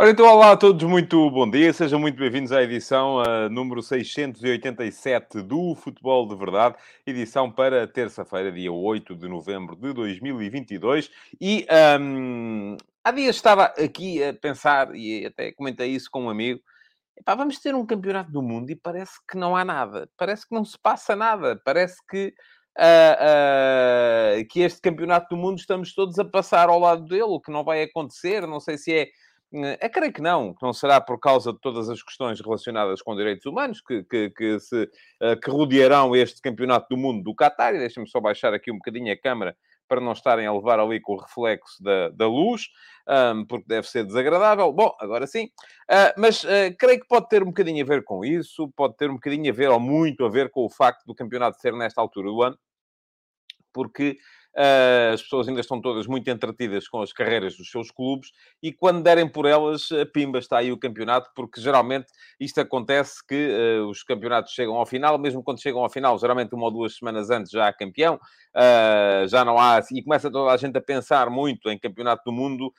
Ora, então, olá a todos, muito bom dia, sejam muito bem-vindos à edição uh, número 687 do Futebol de Verdade, edição para terça-feira, dia 8 de novembro de 2022. E um, há dias estava aqui a pensar, e até comentei isso com um amigo, vamos ter um campeonato do mundo e parece que não há nada, parece que não se passa nada, parece que. Uh, uh, que este campeonato do mundo estamos todos a passar ao lado dele, o que não vai acontecer, não sei se é é, creio que não, que não será por causa de todas as questões relacionadas com direitos humanos que, que, que se, eh, que rodearão este campeonato do mundo do Qatar. E deixem-me só baixar aqui um bocadinho a câmera para não estarem a levar ali com o reflexo da, da luz, um, porque deve ser desagradável. Bom, agora sim. Uh, mas uh, creio que pode ter um bocadinho a ver com isso, pode ter um bocadinho a ver, ou muito a ver, com o facto do campeonato ser nesta altura do ano, porque as pessoas ainda estão todas muito entretidas com as carreiras dos seus clubes e quando derem por elas, pimba, está aí o campeonato, porque geralmente isto acontece que uh, os campeonatos chegam ao final, mesmo quando chegam ao final, geralmente uma ou duas semanas antes já há campeão, uh, já não há, e começa toda a gente a pensar muito em campeonato do mundo,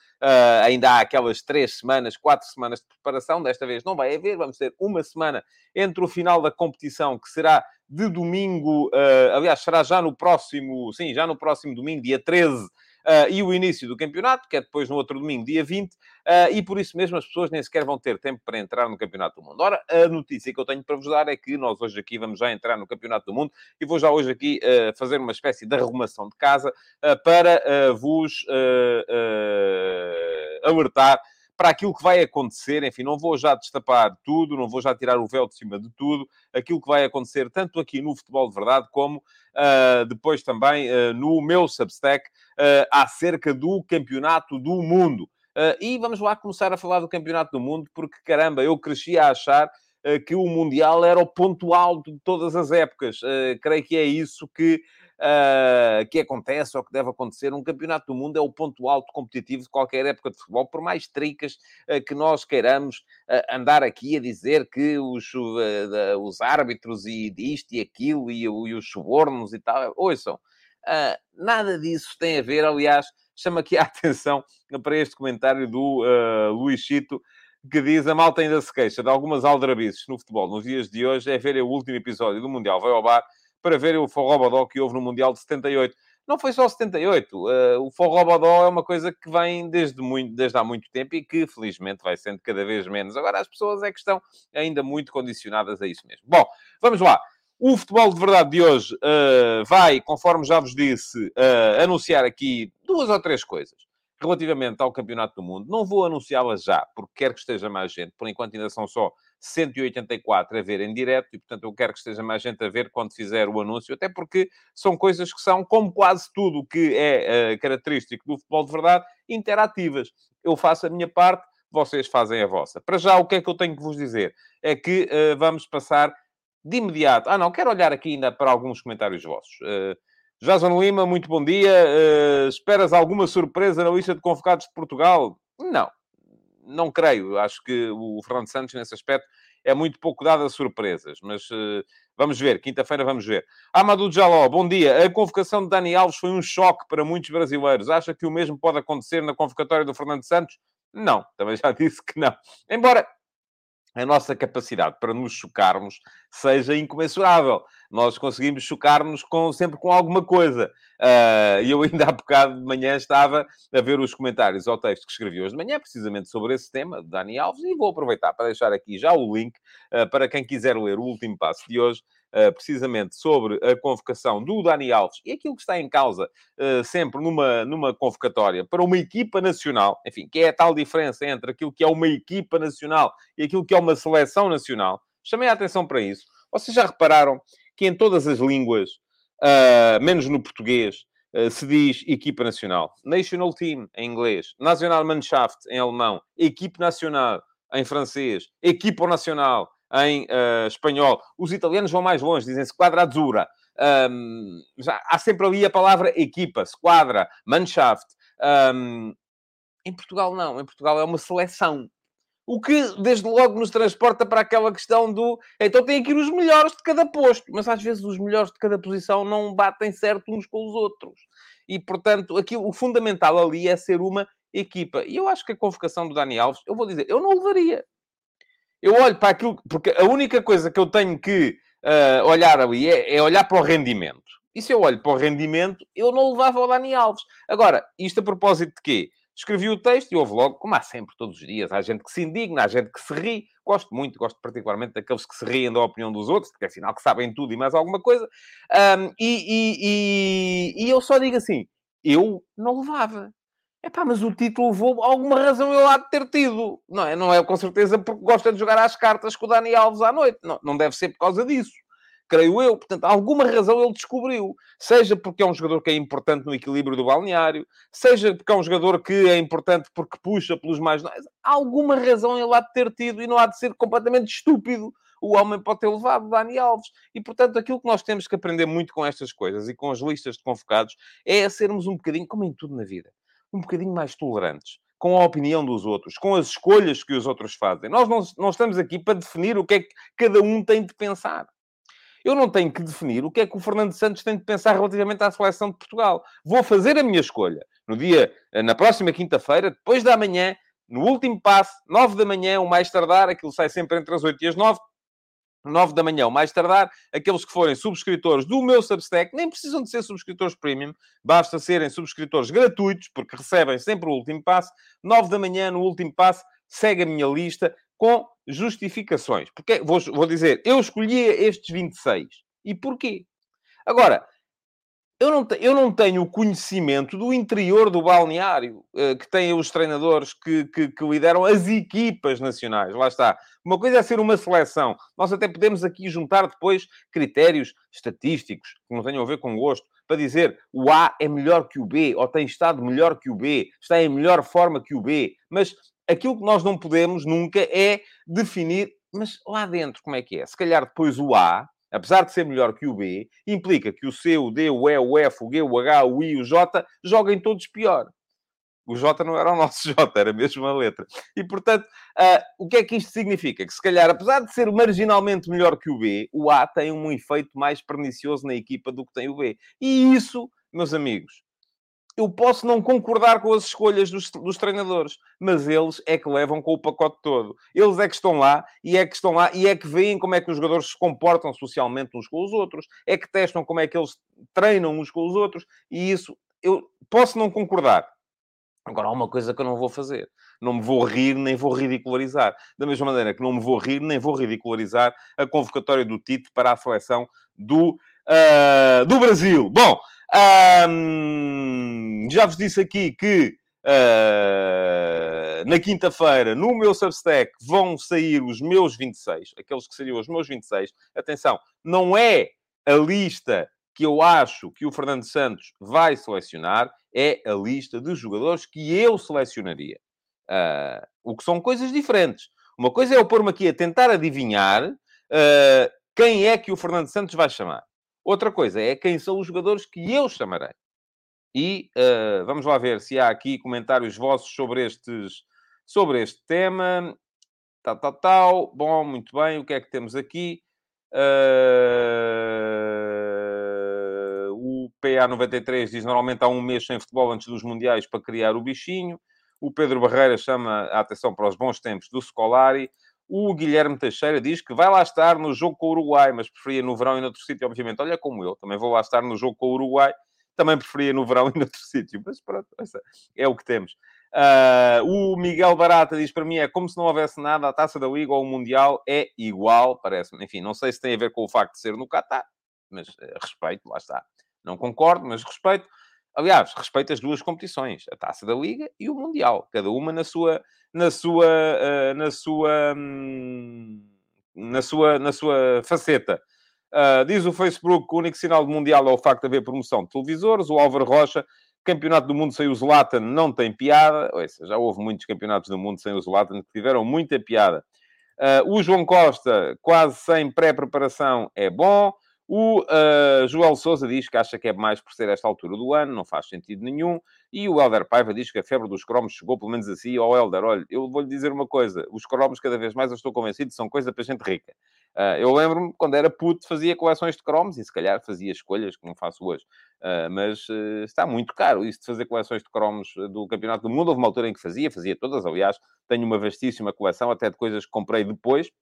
ainda há aquelas três semanas, quatro semanas de preparação, desta vez não vai haver, vamos ter uma semana entre o final da competição, que será de domingo, uh, aliás, será já no próximo, sim, já no próximo domingo, dia 13, uh, eh, e o início do campeonato, que é depois no outro domingo, dia 20, uh, eh, e por isso mesmo as pessoas nem sequer vão ter tempo para entrar no Campeonato do Mundo. Ora, a notícia que eu tenho para vos dar é que nós hoje aqui vamos já entrar no Campeonato do Mundo e vou já hoje aqui fazer uma espécie de arrumação de casa para vos alertar para aquilo que vai acontecer, enfim, não vou já destapar tudo, não vou já tirar o véu de cima de tudo, aquilo que vai acontecer tanto aqui no Futebol de Verdade como uh, depois também uh, no meu Substack uh, acerca do Campeonato do Mundo. e vamos lá começar a falar do Campeonato do Mundo, porque caramba, eu cresci a achar que o Mundial era o ponto alto de todas as épocas. creio que é isso que uh, que acontece ou que deve acontecer. Um campeonato do mundo é o ponto alto competitivo de qualquer época de futebol, por mais tricas uh, que nós queiramos uh, andar aqui a dizer que os, os árbitros e disto e aquilo e, e os subornos e tal. Ouçam, nada disso tem a ver, aliás, chama aqui a atenção para este comentário do Luís Chito, que diz a malta ainda se queixa de algumas aldrabices no futebol nos dias de hoje, é ver o último episódio do Mundial Vai ao Bar para verem o Forrobodó que houve no Mundial de 78. Não foi só 78. Uh, eh, o Forrobodó é uma coisa que vem desde, muito, desde há muito tempo e que, felizmente, vai sendo cada vez menos. Agora, as pessoas é que estão ainda muito condicionadas a isso mesmo. Bom, vamos lá. O futebol de verdade de hoje uh, vai, conforme já vos disse, uh, anunciar aqui duas ou três coisas relativamente ao Campeonato do Mundo. Não vou anunciá-las já, porque quero que esteja mais gente. Por enquanto ainda são só 184 a ver em direto e, portanto, eu quero que esteja mais gente a ver quando fizer o anúncio, até porque são coisas que são, como quase tudo que é uh, característico do futebol de verdade, interativas. Eu faço a minha parte, vocês fazem a vossa. Para já, o que é que eu tenho que vos dizer? É que uh, vamos passar de imediato. Ah, não, quero olhar aqui ainda para alguns comentários vossos. Uh, Jason Lima, muito bom dia. Uh, esperas alguma surpresa na lista de convocados de Portugal? Não, não creio. Acho que o Fernando Santos, nesse aspecto, é muito pouco dado a surpresas. Mas uh, vamos ver. Quinta-feira vamos ver. Amadou Jaló, bom dia. A convocação de Dani Alves foi um choque para muitos brasileiros. Acha que o mesmo pode acontecer na convocatória do Fernando Santos? Não, também já disse que não. Embora a nossa capacidade para nos chocarmos seja incomensurável. Nós conseguimos chocar-nos com, sempre com alguma coisa. Uh, eu ainda há bocado de manhã estava a ver os comentários ao texto que escrevi hoje de manhã, precisamente sobre esse tema, de Dani Alves, e vou aproveitar para deixar aqui já o link uh, para quem quiser ler o último passo de hoje, precisamente sobre a convocação do Dani Alves e aquilo que está em causa uh, sempre numa, numa convocatória para uma equipa nacional, enfim, que é a tal diferença entre aquilo que é uma equipa nacional e aquilo que é uma seleção nacional. Chamei a atenção para isso. Vocês já repararam que em todas as línguas, uh, menos no português, se diz equipa nacional. National Team em inglês, Nationalmannschaft em alemão, equipe nacional em francês, equipa nacional em uh, espanhol. Os italianos vão mais longe, dizem squadra azzurra. Um, há sempre ali a palavra equipa, squadra, Mannschaft. Um, Em Portugal, não. Em Portugal é uma seleção. O que, desde logo, nos transporta para aquela questão do. Então tem ir os melhores de cada posto, mas às vezes os melhores de cada posição não batem certo uns com os outros. E, portanto, aquilo, o fundamental ali é ser uma equipa. E eu acho que a convocação do Dani Alves, eu vou dizer, eu não levaria. Eu olho para aquilo, porque a única coisa que eu tenho que uh, olhar ali é, é, olhar para o rendimento. E se eu olho para o rendimento, eu não levava o Dani Alves. Agora, isto a propósito de quê? Escrevi o texto e houve logo, como há sempre, todos os dias, há gente que se indigna, há gente que se ri. Gosto muito, gosto particularmente daqueles que se riem da opinião dos outros, porque é sinal que sabem tudo e mais alguma coisa. Um, e, e, e, e eu só digo assim, eu não levava. É pá, mas o título levou alguma razão eu há de ter tido. Não é, não é com certeza porque gosta de jogar às cartas com o Dani Alves à noite. Não, não deve ser por causa disso. Creio eu. Portanto, alguma razão ele descobriu. Seja porque é um jogador que é importante no equilíbrio do balneário, seja porque é um jogador que é importante porque puxa pelos mais... Alguma razão ele há de ter tido e não há de ser completamente estúpido o homem pode ter levado Dani Alves. E, portanto, aquilo que nós temos que aprender muito com estas coisas e com as listas de convocados é a sermos um bocadinho, como em tudo na vida, um bocadinho mais tolerantes com a opinião dos outros, com as escolhas que os outros fazem. Nós não, não estamos aqui para definir o que é que cada um tem de pensar. Eu não tenho que definir o que é que o Fernando Santos tem de pensar relativamente à seleção de Portugal. Vou fazer a minha escolha. No dia, eh, na próxima quinta-feira, depois da manhã, no último passo, nove da manhã, o mais tardar, aquilo sai sempre entre as oito e as nove, 9 da manhã, ou mais tardar, aqueles que forem subscritores do meu Substack, nem precisam de ser subscritores premium, basta serem subscritores gratuitos, porque recebem sempre o último passo. 9 da manhã, no último passo, segue a minha lista com justificações. Porque, vou, vou dizer, eu escolhi estes 26. E porquê? Agora, eu não, eu não tenho o conhecimento do interior do balneário uh, que têm os treinadores que, que, que, lideram as equipas nacionais. Lá está. Uma coisa é ser uma seleção. Nós até podemos aqui juntar depois critérios estatísticos que não tenham a ver com gosto para dizer o A é melhor que o B ou tem estado melhor que o B, está em melhor forma que o B. Mas aquilo que nós não podemos nunca é definir, mas lá dentro como é que é? Se calhar depois o A apesar de ser melhor que o B, implica que o C, o D, o E, o F, o G, o H, o I, o J joguem todos pior. O J não era o nosso J, era mesmo a letra. E, portanto, uh, o que é que isto significa? Que, se calhar, apesar de ser marginalmente melhor que o B, o A tem um efeito mais pernicioso na equipa do que tem o B. E isso, meus amigos, eu posso não concordar com as escolhas dos, dos, treinadores, mas eles é que levam com o pacote todo. Eles é que estão lá e é que estão lá e é que veem como é que os jogadores se comportam socialmente uns com os outros, é que testam como é que eles treinam uns com os outros e isso eu posso não concordar. Agora há uma coisa que eu não vou fazer. Não me vou rir nem vou ridicularizar. Da mesma maneira que não me vou rir nem vou ridicularizar a convocatória do Tite para a seleção do, uh, do Brasil. Bom, um, já vos disse aqui que uh, na quinta-feira, no meu Substack, vão sair os meus 26, aqueles que seriam os meus 26. Atenção, não é a lista que eu acho que o Fernando Santos vai selecionar, é a lista de jogadores que eu selecionaria. Uh, o que são coisas diferentes. Uma coisa é eu pôr-me aqui a tentar adivinhar uh, quem é que o Fernando Santos vai chamar. Outra coisa é quem são os jogadores que eu chamarei. E uh, vamos lá ver se há aqui comentários vossos sobre, estes, sobre este tema. Tal, tal, tal. Bom, muito bem. O que é que temos aqui? Uh, o PA93 diz normalmente há um mês sem futebol antes dos Mundiais para criar o bichinho. O Pedro Barreira chama a atenção para os bons tempos do Scolari. O Guilherme Teixeira diz que vai lá estar no jogo com o Uruguai, mas preferia no verão e noutro sítio, obviamente. Olha como eu, também vou lá estar no jogo com o Uruguai, também preferia no verão e noutro sítio. Mas pronto, é o que temos. Uh, o Miguel Barata diz para mim é como se não houvesse nada, a Taça da Liga ou o Mundial é igual, parece-me. Enfim, não sei se tem a ver com o facto de ser no Qatar, mas uh, respeito, lá está. Não concordo, mas respeito. Aliás, respeito as duas competições, a Taça da Liga e o Mundial, cada uma na sua, na sua, uh, na sua, um, na sua, na sua faceta. Uh, diz o Facebook que o único sinal de Mundial é o facto de haver promoção de televisores. O Álvaro Rocha, Campeonato do Mundo sem o Zlatan não tem piada. Ouça, já houve muitos campeonatos do mundo sem o Zlatan que tiveram muita piada. Uh, o João Costa, quase sem pré-preparação, é bom. O uh, Joel Souza diz que acha que é mais por ser esta altura do ano, não faz sentido nenhum. E o Helder Paiva diz que a febre dos cromos chegou, pelo menos assim, ao Helder. Olha, eu vou-lhe dizer uma coisa: os cromos, cada vez mais, eu estou convencido, são coisa para gente rica. Uh, eu lembro-me, quando era puto, fazia coleções de cromos e se calhar fazia escolhas que não faço hoje. Uh, mas está muito caro isso de fazer coleções de cromos do Campeonato do Mundo. Houve uma altura em que fazia, fazia todas, aliás, tenho uma vastíssima coleção, até de coisas que comprei depois,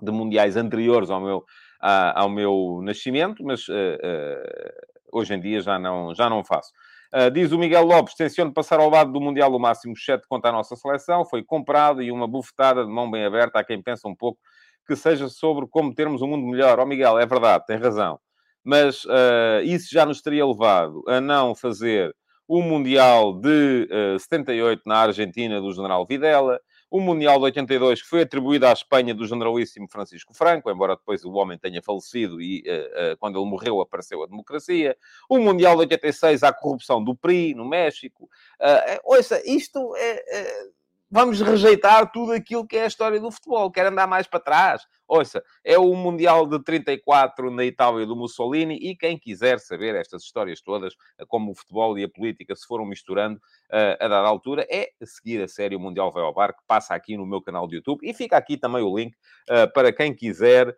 de mundiais anteriores ao meu ao meu nascimento, mas uh, uh, hoje em dia já não, já não faço. Uh, diz o Miguel Lopes, tenciono passar ao lado do Mundial o máximo 7 contra a nossa seleção, foi comprado e uma bufetada de mão bem aberta a quem pensa um pouco que seja sobre como termos um mundo melhor. Ó oh, Miguel, é verdade, tem razão. Mas uh, isso já nos teria levado a não fazer o Mundial de uh, 78 na Argentina do General Videla, o Mundial de 82, que foi atribuído à Espanha do generalíssimo Francisco Franco, embora depois o homem tenha falecido e uh, uh, quando ele morreu apareceu a democracia. O Mundial de 86, à corrupção do PRI, no México. Uh, ouça, isto é vamos rejeitar tudo aquilo que é a história do futebol, quer andar mais para trás. Ouça, é o Mundial de 34 na Itália do Mussolini e quem quiser saber estas histórias todas, como o futebol e a política se foram misturando uh, a dada altura, é seguir a série o Mundial Vai ao Bar, que passa aqui no meu canal de YouTube. E fica aqui também o link uh, para quem quiser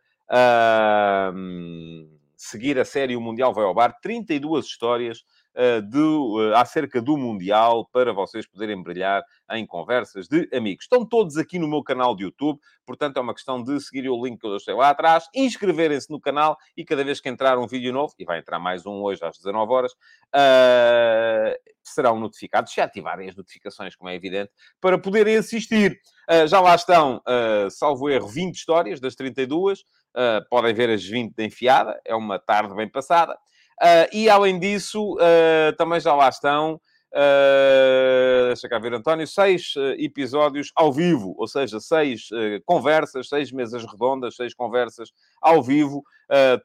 seguir a série o Mundial Vai ao Bar. 32 histórias do, uh, acerca do Mundial para vocês poderem brilhar em conversas de amigos. Estão todos aqui no meu canal de YouTube, portanto é uma questão de seguir o link que eu deixei lá atrás, inscreverem-se no canal e cada vez que entrar um vídeo novo, e vai entrar mais um hoje às 19 horas, uh, serão notificados, se ativarem as notificações, como é evidente, para poderem assistir. Uh, já lá estão, uh, salvo erro, 20 histórias das 32. Uh, podem ver as 20 de enfiada, é uma tarde bem passada. Uh, e além disso, uh, também já lá estão, uh, deixa cá ver, António, seis episódios ao vivo, ou seja, seis conversas, seis mesas redondas, seis conversas ao vivo,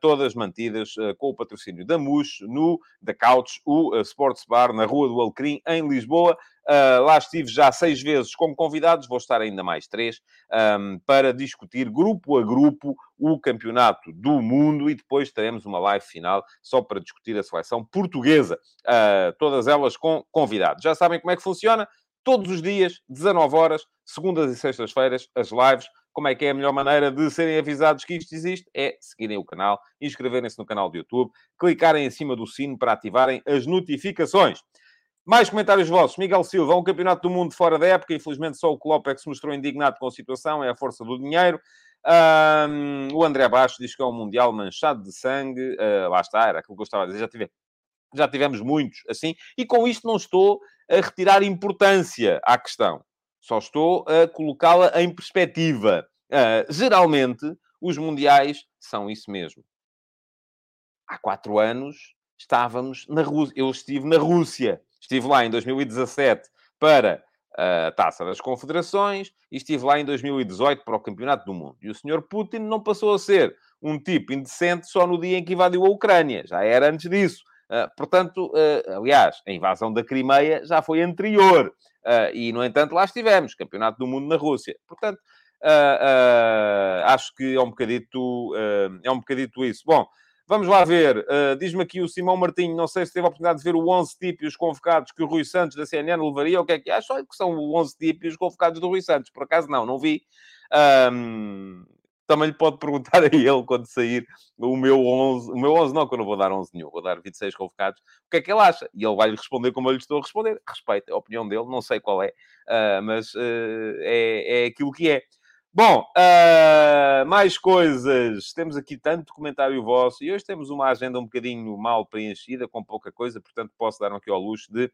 todas mantidas com o patrocínio da MUS, no da Couch, o Sports Bar, na Rua do Alecrim, em Lisboa. Uh, lá estive já seis vezes como convidados, vou estar ainda mais três, um, para discutir grupo a grupo o campeonato do mundo e depois teremos uma live final só para discutir a seleção portuguesa, uh, todas elas com convidados. Já sabem como é que funciona? Todos os dias, 19 horas, segundas e sextas-feiras, as lives. Como é que é a melhor maneira de serem avisados que isto existe? É seguirem o canal, inscreverem-se no canal do YouTube, clicarem em cima do sino para ativarem as notificações. Mais comentários vossos. Miguel Silva, um campeonato do mundo fora da época. Infelizmente, só o Klopp é que se mostrou indignado com a situação. É a força do dinheiro. Um, o André Baixo diz que é um Mundial manchado de sangue. Uh, lá está, era aquilo que eu estava a dizer. Já, tive, já tivemos muitos assim. E com isto não estou a retirar importância à questão. Só estou a colocá-la em perspectiva. Uh, geralmente, os Mundiais são isso mesmo. Há quatro anos estávamos na Rússia. Eu estive na Rússia Estive lá em 2017 para a Taça das Confederações e estive lá em 2018 para o Campeonato do Mundo. E o senhor Putin não passou a ser um tipo indecente só no dia em que invadiu a Ucrânia. Já era antes disso. Uh, portanto, uh, aliás, a invasão da Crimeia já foi anterior. Uh, e, no entanto, lá estivemos. Campeonato do Mundo na Rússia. Portanto, acho que é um bocadito, é um bocadito isso. Bom, Vamos lá ver. Uh, Diz-me aqui o Simão Martinho, não sei se teve a oportunidade de ver o 11 tipo e os convocados que o Rui Santos da CNN levaria. O que é que acha? que são o 11 tipo e os convocados do Rui Santos. Por acaso não, não vi. Um, também lhe pode perguntar a ele quando sair o meu 11. O meu 11 não, que eu não vou dar 11 nenhum. Vou dar 26 convocados. O que é que ele acha? E ele vai lhe responder como eu lhe estou a responder. Respeito a opinião dele, não sei qual é. Uh, mas uh, é, é aquilo que é. Bom, uh, mais coisas. Temos aqui tanto comentário vosso e hoje temos uma agenda um bocadinho mal preenchida, com pouca coisa, portanto posso dar aqui ao luxo de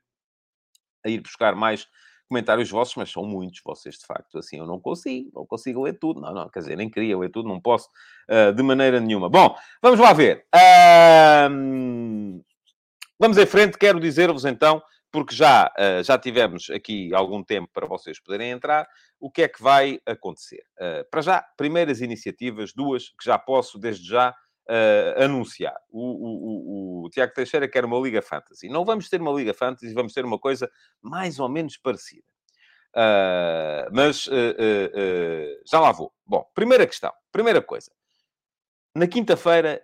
ir buscar mais comentários vossos, mas são muitos vocês, de facto. Assim, eu não consigo, não consigo ler tudo. Não, não, quer dizer, nem queria ler tudo, não posso uh, de maneira nenhuma. Bom, vamos lá ver. Uh, vamos em frente. Quero dizer-vos então porque já, uh, já tivemos aqui algum tempo para vocês poderem entrar, o que é que vai acontecer? Uh, para já, primeiras iniciativas, duas que já posso desde já uh, anunciar. O, o, o, o, Tiago Teixeira quer uma Liga Fantasy. Não vamos ter uma Liga Fantasy, vamos ter uma coisa mais ou menos parecida. mas já lá vou. Bom, primeira questão, primeira coisa. Na quinta-feira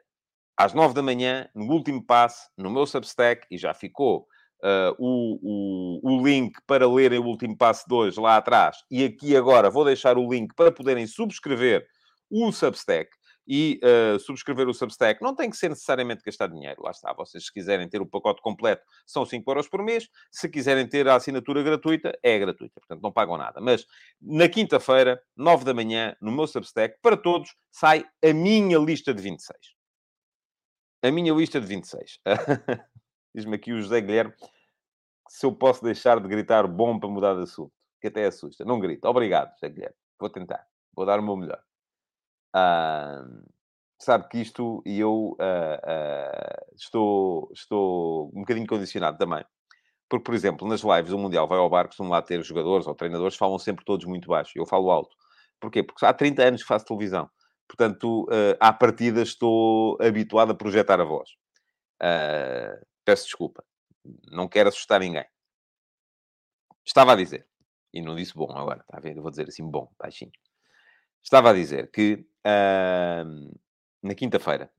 às nove da manhã, no último passo, no meu Substack, e já ficou uh, o, o, o, link para lerem o último passo de hoje lá atrás. E aqui agora vou deixar o link para poderem subscrever o Substack. E uh, subscrever o Substack não tem que ser necessariamente gastar dinheiro. Lá está. Vocês, se quiserem ter o pacote completo, são 5 euros por mês. Se quiserem ter a assinatura gratuita, é gratuita. Portanto, não pagam nada. Mas na quinta-feira, 9 da manhã, no meu Substack, para todos, sai a minha lista de 26. A minha lista de 26. Diz-me aqui o José Guilherme se eu posso deixar de gritar bom para mudar de assunto, que até assusta. Não grito. Obrigado, José Guilherme. Vou tentar. Vou dar o meu melhor. Uh, sabe que isto, e eu uh, estou, estou um bocadinho condicionado também. Porque, por exemplo, nas lives do Mundial vai ao bar, costumam lá ter jogadores ou treinadores, falam sempre todos muito baixo. Eu falo alto. Porquê? Porque há 30 anos que faço televisão. Portanto, uh, à partida estou habituado a projetar a voz. Uh, peço desculpa. Não quero assustar ninguém. Estava a dizer, e não disse bom agora, está a ver? Eu vou dizer assim, bom, baixinho. Estava a dizer que uh, na quinta-feira,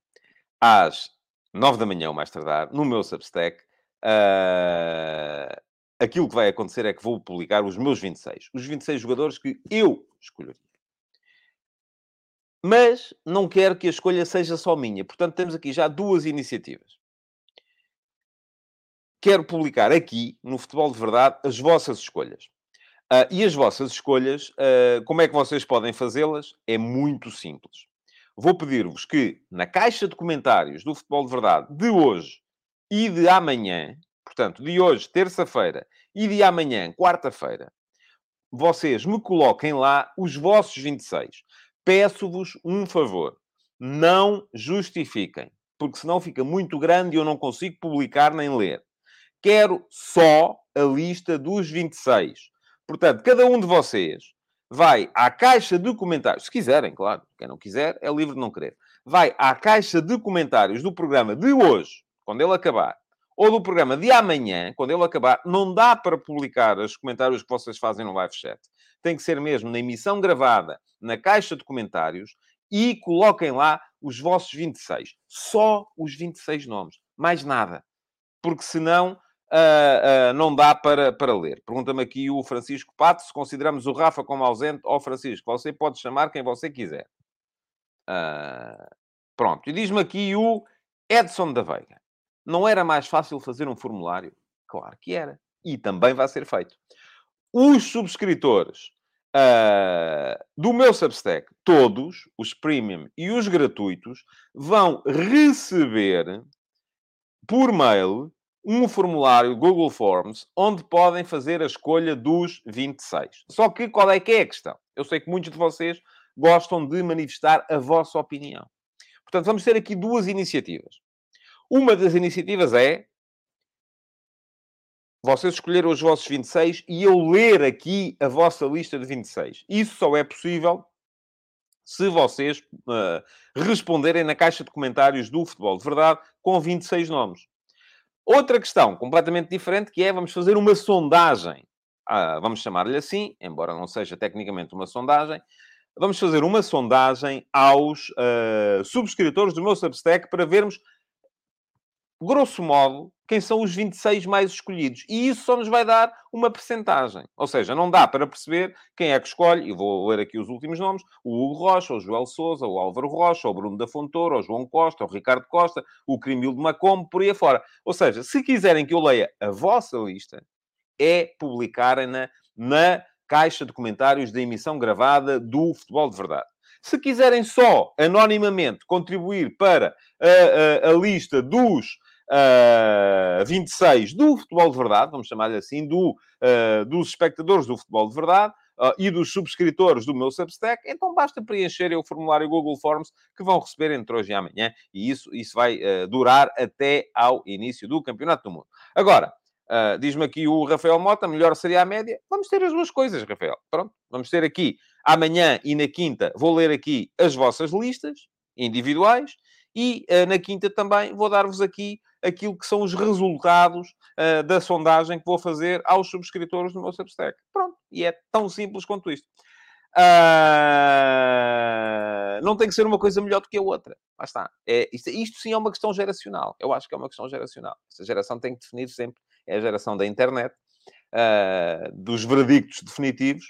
às nove da manhã, ou mais tardar, no meu Substack, uh, aquilo que vai acontecer é que vou publicar os meus 26. Os 26 jogadores que eu escolheria. Mas não quero que a escolha seja só minha. Portanto, temos aqui já duas iniciativas. Quero publicar aqui, no Futebol de Verdade, as vossas escolhas. Uh, e as vossas escolhas, uh, como é que vocês podem fazê-las? É muito simples. Vou pedir-vos que, na caixa de comentários do Futebol de Verdade de hoje e de amanhã, portanto, de hoje, terça-feira, e de amanhã, quarta-feira, vocês me coloquem lá os vossos 26. Peço-vos um favor. Não justifiquem, porque senão fica muito grande e eu não consigo publicar nem ler. Quero só a lista dos 26. Portanto, cada um de vocês vai à caixa de comentários, se quiserem, claro, quem não quiser é livre de não querer. Vai à caixa de comentários do programa de hoje, quando ele acabar, ou do programa de amanhã, quando ele acabar, não dá para publicar os comentários que vocês fazem no live chat. Tem que ser mesmo na emissão gravada, na caixa de comentários, e coloquem lá os vossos 26. Só os 26 nomes. Mais nada. Porque senão Uh, uh, não dá para, para ler. Pergunta-me aqui o Francisco Pato se consideramos o Rafa como ausente. Ó oh, Francisco, você pode chamar quem você quiser. Uh, pronto. E diz-me aqui o Edson da Veiga. Não era mais fácil fazer um formulário? Claro que era. E também vai ser feito. Os subscritores do meu Substack, todos, os premium e os gratuitos, vão receber por mail um formulário Google Forms onde podem fazer a escolha dos 26. Só que qual é que é a questão? Eu sei que muitos de vocês gostam de manifestar a vossa opinião. Portanto, vamos ter aqui duas iniciativas. Uma das iniciativas é vocês escolheram os vossos 26 e eu ler aqui a vossa lista de 26. Isso só é possível se vocês uh, responderem na caixa de comentários do Futebol de Verdade com 26 nomes. Outra questão completamente diferente que é, vamos fazer uma sondagem, ah, vamos chamar-lhe assim, embora não seja tecnicamente uma sondagem, vamos fazer uma sondagem aos uh, subscritores do meu Substack para vermos, grosso modo, quem são os 26 mais escolhidos. E isso só nos vai dar uma percentagem. Ou seja, não dá para perceber quem é que escolhe, e vou ler aqui os últimos nomes, o Hugo Rocha, o Joel Souza, o Álvaro Rocha, o Bruno da Fontoura, o João Costa, o Ricardo Costa, o Crimil de Macombo, por aí afora. Ou seja, se quiserem que eu leia a vossa lista, é publicarem-na na caixa de comentários da emissão gravada do Futebol de Verdade. Se quiserem só, anonimamente, contribuir para a, a, a lista dos uh, 26 do Futebol de Verdade, vamos chamar-lhe assim, do, uh, dos espectadores do Futebol de Verdade, Uh, e dos subscritores do meu Substack, então basta preencherem o formulário Google Forms que vão receber entre hoje e amanhã, e isso, isso vai uh, durar até ao início do Campeonato do Mundo. Agora, uh, diz-me aqui o Rafael Mota, melhor seria a média. Vamos ter as duas coisas, Rafael. Pronto, vamos ter aqui amanhã e na quinta, vou ler aqui as vossas listas individuais, e na quinta também vou dar-vos aqui aquilo que são os resultados uh, da sondagem que vou fazer aos subscritores do meu Substack. Pronto. E é tão simples quanto isto. Uh, não tem que ser uma coisa melhor do que a outra. Lá está. É, isto, isto, sim é uma questão geracional. Eu acho que é uma questão geracional. Esta geração tem que definir sempre. É a geração da internet, uh, dos veredictos definitivos.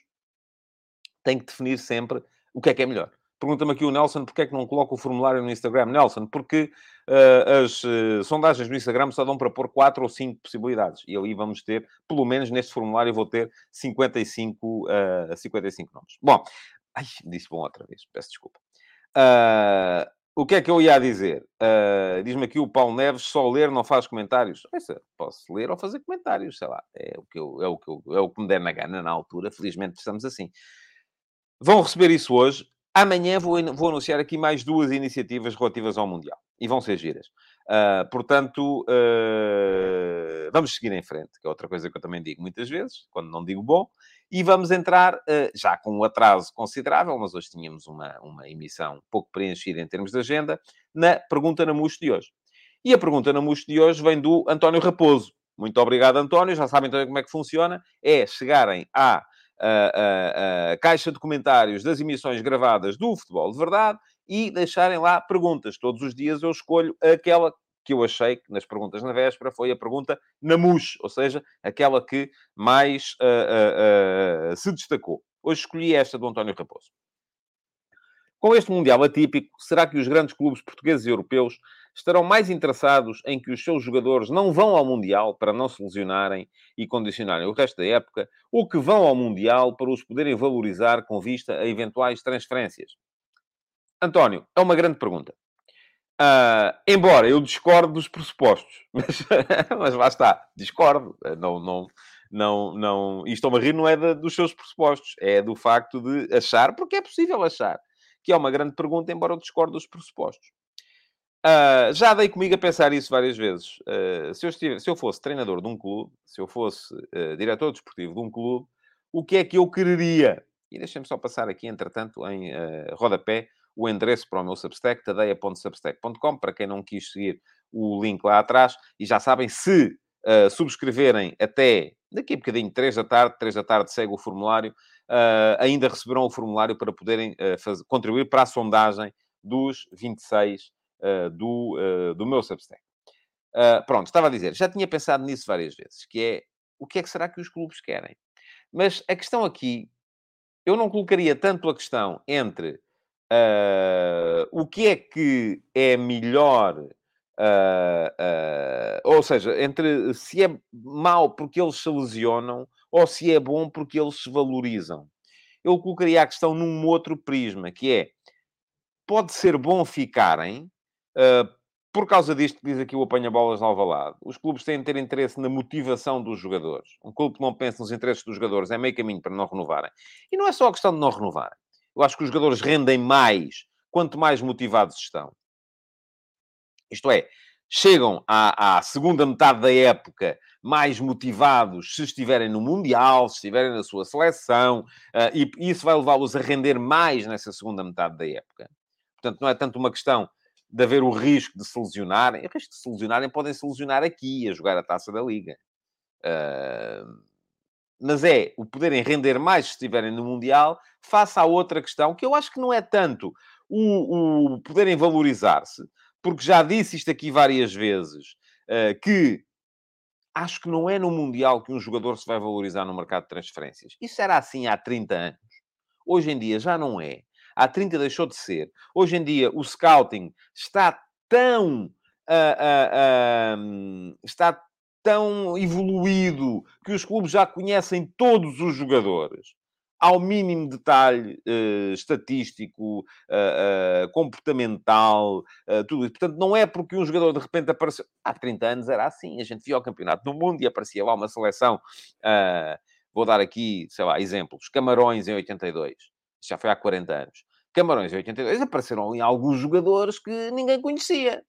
Tem que definir sempre o que é que é melhor. Pergunta-me aqui o Nelson porque é que não coloca o formulário no Instagram. Nelson, porque uh, as uh, sondagens no Instagram só dão para pôr 4 ou 5 possibilidades. E aí vamos ter, pelo menos neste formulário, vou ter 55, uh, 55 nomes. Bom, ai, disse bom outra vez, peço desculpa. Uh, o que é que eu ia dizer? Diz-me aqui o Paulo Neves, só ler não faz comentários. posso ler ou fazer comentários, sei lá. É o que, eu, é o que, eu, é o que me der na gana na altura. Felizmente estamos assim. Vão receber isso hoje. Amanhã vou, vou anunciar aqui mais duas iniciativas relativas ao Mundial. E vão ser giras. Uh, portanto, uh, vamos seguir em frente, que é outra coisa que eu também digo muitas vezes, quando não digo bom. E vamos entrar, uh, já com um atraso considerável, mas hoje tínhamos uma, uma emissão pouco preenchida em termos de agenda, na Pergunta na Muxo de hoje. E a Pergunta na Muxo de hoje vem do António Raposo. Muito obrigado, António. Já sabem então como é que funciona. É chegarem à a, a, a caixa de comentários das emissões gravadas do Futebol de Verdade e deixarem lá perguntas. Todos os dias eu escolho aquela que eu achei que nas perguntas na véspera foi a pergunta na MUS, ou seja, aquela que mais uh, uh, uh, se destacou. Hoje escolhi esta do António Raposo. Com este Mundial atípico, será que os grandes clubes portugueses e europeus estarão mais interessados em que os seus jogadores não vão ao Mundial para não se lesionarem e condicionarem o resto da época, ou que vão ao Mundial para os poderem valorizar com vista a eventuais transferências? António, é uma grande pergunta. Uh, embora eu discorde dos pressupostos, mas, mas lá está, discordo. Não, não, não, não, e estou-me a rir não é de, dos seus pressupostos, é do facto de achar, porque é possível achar, que é uma grande pergunta, embora eu discorde dos pressupostos. Uh, já dei comigo a pensar isso várias vezes. Uh, se, eu estive, se, eu fosse treinador de um clube, se eu fosse uh, diretor desportivo de um clube, o que é que eu quereria? E deixem-me só passar aqui, entretanto, em rodapé, o endereço para o meu Substack, tadeia.substack.com, para quem não quis seguir o link lá atrás. E já sabem, se subscreverem até daqui a bocadinho, 3 da tarde, 3 da tarde segue o formulário, ainda receberão o formulário para poderem fazer, contribuir para a sondagem dos 26 uh, do, uh, do meu Substack. Uh, pronto, estava a dizer, já tinha pensado nisso várias vezes, que é o que é que será que os clubes querem? Mas a questão aqui, eu não colocaria tanto a questão entre uh, o que é que é melhor, uh, ou seja, entre se é mau porque eles se lesionam ou se é bom porque eles se valorizam. Eu colocaria a questão num outro prisma, que é, pode ser bom ficarem, Uh, por causa disto diz aqui o apanha-bolas ao Alvalade, os clubes têm de ter interesse na motivação dos jogadores. Um clube que não pensa nos interesses dos jogadores é meio caminho para não renovarem. E não é só a questão de não renovarem. Eu acho que os jogadores rendem mais quanto mais motivados estão. Isto é, chegam à, à, segunda metade da época mais motivados se estiverem no Mundial, se estiverem na sua seleção, uh, e isso vai levá-los a render mais nessa segunda metade da época. Portanto, não é tanto uma questão de haver o risco de se lesionarem. O risco de se lesionarem podem se lesionar aqui, a jogar a taça da Liga. Uh, mas é o poderem render mais se estiverem no Mundial, face à outra questão, que eu acho que não é tanto o, o poderem valorizar-se, porque já disse isto aqui várias vezes, uh, que acho que não é no Mundial que um jogador se vai valorizar no mercado de transferências. Isso era assim há 30 anos. Hoje em dia já não é. Há 30 deixou de ser. Hoje em dia, o scouting está tão. Uh, uh, uh, está tão evoluído que os clubes já conhecem todos os jogadores ao mínimo detalhe uh, estatístico, comportamental, tudo isso. Portanto, não é porque um jogador de repente apareceu. Há 30 anos era assim, a gente via o campeonato do mundo e aparecia lá uma seleção. vou dar aqui, sei lá, exemplos: Camarões em 82, já foi há 40 anos. Camarões em 82 apareceram ali alguns jogadores que ninguém conhecia.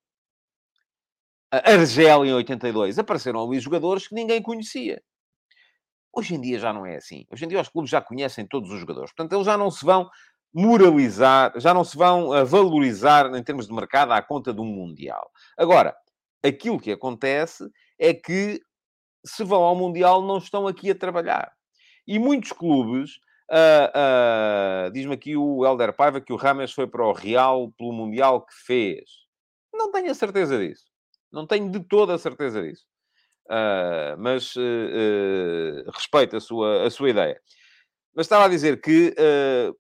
Argélia em 82 apareceram ali jogadores que ninguém conhecia. Hoje em dia já não é assim. Hoje em dia os clubes já conhecem todos os jogadores. Portanto, eles já não se vão moralizar, já não se vão eh, valorizar em termos de mercado à conta de um Mundial. Agora, aquilo que acontece é que se vão ao Mundial não estão aqui a trabalhar. E muitos clubes Uh, uh, Diz-me aqui o Helder Paiva que o Rames foi para o Real pelo Mundial que fez. Não tenho a certeza disso. Não tenho de toda a certeza disso. Uh, mas respeito a sua, a sua ideia. Mas estava a dizer que